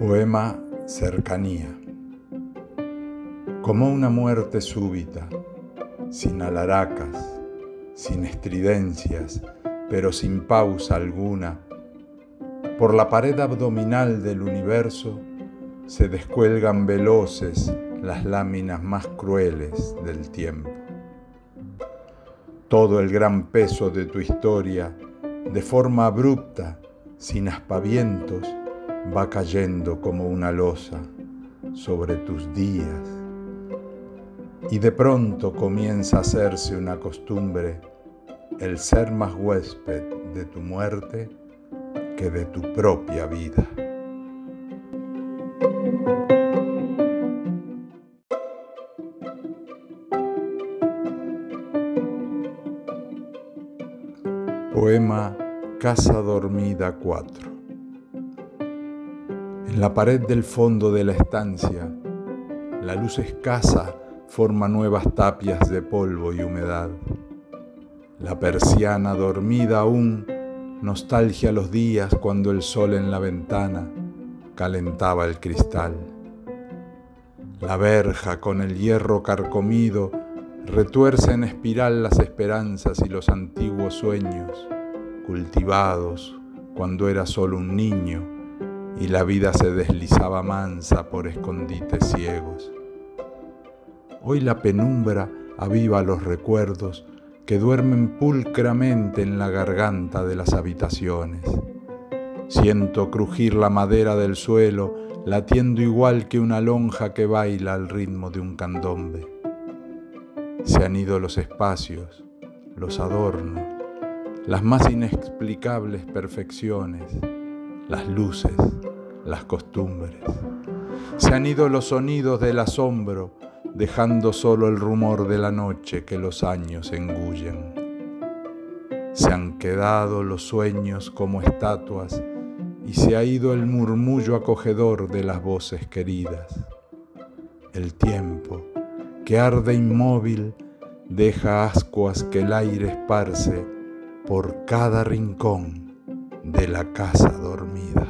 Poema Cercanía. Como una muerte súbita, sin alaracas, sin estridencias, pero sin pausa alguna, por la pared abdominal del universo se descuelgan veloces las láminas más crueles del tiempo. Todo el gran peso de tu historia, de forma abrupta, sin aspavientos, va cayendo como una losa sobre tus días. Y de pronto comienza a hacerse una costumbre el ser más huésped de tu muerte que de tu propia vida. Poema Casa Dormida 4 En la pared del fondo de la estancia, la luz escasa forma nuevas tapias de polvo y humedad. La persiana dormida aún nostalgia los días cuando el sol en la ventana calentaba el cristal. La verja con el hierro carcomido retuerce en espiral las esperanzas y los antiguos sueños, cultivados cuando era solo un niño y la vida se deslizaba mansa por escondites ciegos. Hoy la penumbra aviva los recuerdos que duermen pulcramente en la garganta de las habitaciones. Siento crujir la madera del suelo, latiendo igual que una lonja que baila al ritmo de un candombe. Se han ido los espacios, los adornos, las más inexplicables perfecciones, las luces, las costumbres. Se han ido los sonidos del asombro, dejando solo el rumor de la noche que los años engullen. Se han quedado los sueños como estatuas y se ha ido el murmullo acogedor de las voces queridas. El tiempo, que arde inmóvil, deja ascuas que el aire esparce por cada rincón de la casa dormida.